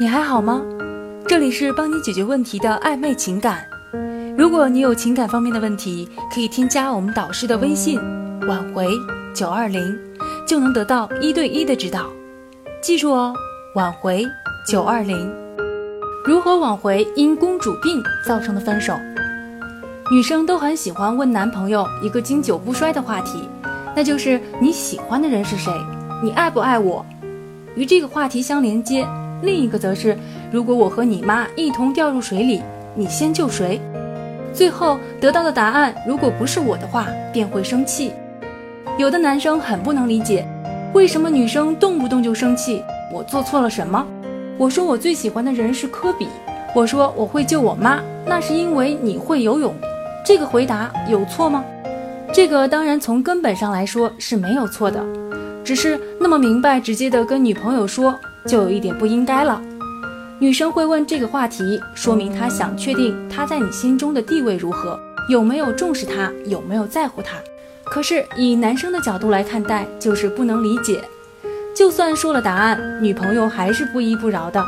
你还好吗？这里是帮你解决问题的暧昧情感。如果你有情感方面的问题，可以添加我们导师的微信“挽回九二零”，就能得到一对一的指导。记住哦，挽回九二零。如何挽回因公主病造成的分手？女生都很喜欢问男朋友一个经久不衰的话题，那就是你喜欢的人是谁？你爱不爱我？与这个话题相连接，另一个则是：如果我和你妈一同掉入水里，你先救谁？最后得到的答案，如果不是我的话，便会生气。有的男生很不能理解，为什么女生动不动就生气？我做错了什么？我说我最喜欢的人是科比，我说我会救我妈，那是因为你会游泳。这个回答有错吗？这个当然从根本上来说是没有错的。只是那么明白直接的跟女朋友说，就有一点不应该了。女生会问这个话题，说明她想确定他在你心中的地位如何，有没有重视他，有没有在乎他。可是以男生的角度来看待，就是不能理解。就算说了答案，女朋友还是不依不饶的。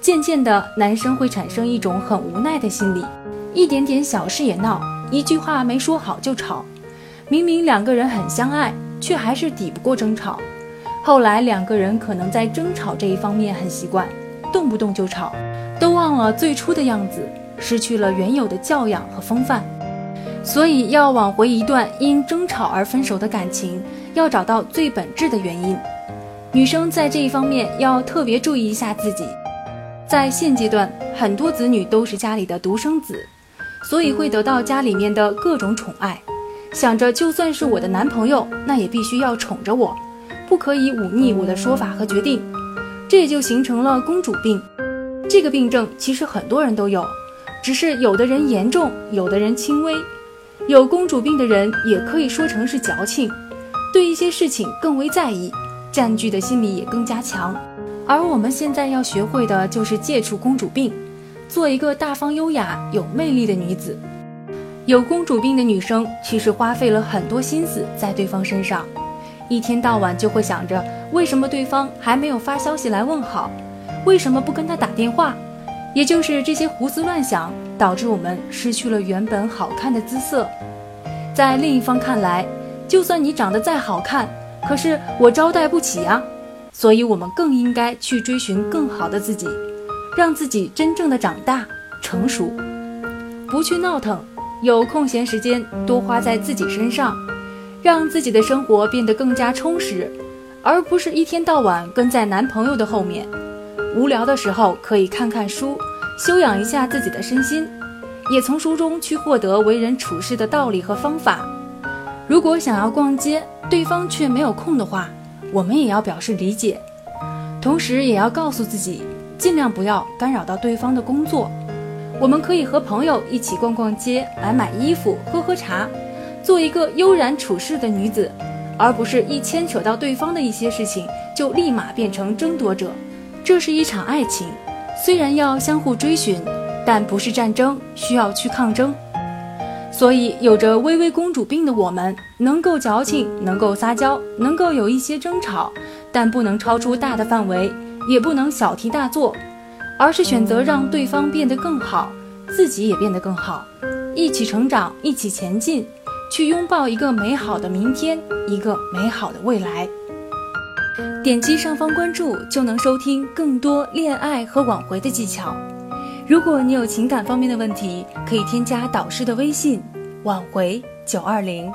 渐渐的，男生会产生一种很无奈的心理，一点点小事也闹，一句话没说好就吵。明明两个人很相爱。却还是抵不过争吵，后来两个人可能在争吵这一方面很习惯，动不动就吵，都忘了最初的样子，失去了原有的教养和风范。所以要挽回一段因争吵而分手的感情，要找到最本质的原因。女生在这一方面要特别注意一下自己。在现阶段，很多子女都是家里的独生子，所以会得到家里面的各种宠爱。想着，就算是我的男朋友，那也必须要宠着我，不可以忤逆我的说法和决定。这也就形成了公主病。这个病症其实很多人都有，只是有的人严重，有的人轻微。有公主病的人也可以说成是矫情，对一些事情更为在意，占据的心理也更加强。而我们现在要学会的就是戒除公主病，做一个大方、优雅、有魅力的女子。有公主病的女生，其实花费了很多心思在对方身上，一天到晚就会想着为什么对方还没有发消息来问好，为什么不跟他打电话？也就是这些胡思乱想，导致我们失去了原本好看的姿色。在另一方看来，就算你长得再好看，可是我招待不起啊。所以，我们更应该去追寻更好的自己，让自己真正的长大成熟，不去闹腾。有空闲时间多花在自己身上，让自己的生活变得更加充实，而不是一天到晚跟在男朋友的后面。无聊的时候可以看看书，修养一下自己的身心，也从书中去获得为人处事的道理和方法。如果想要逛街，对方却没有空的话，我们也要表示理解，同时也要告诉自己，尽量不要干扰到对方的工作。我们可以和朋友一起逛逛街，买买衣服，喝喝茶，做一个悠然处世的女子，而不是一牵扯到对方的一些事情就立马变成争夺者。这是一场爱情，虽然要相互追寻，但不是战争，需要去抗争。所以，有着微微公主病的我们，能够矫情，能够撒娇，能够有一些争吵，但不能超出大的范围，也不能小题大做。而是选择让对方变得更好，自己也变得更好，一起成长，一起前进，去拥抱一个美好的明天，一个美好的未来。点击上方关注就能收听更多恋爱和挽回的技巧。如果你有情感方面的问题，可以添加导师的微信：挽回九二零。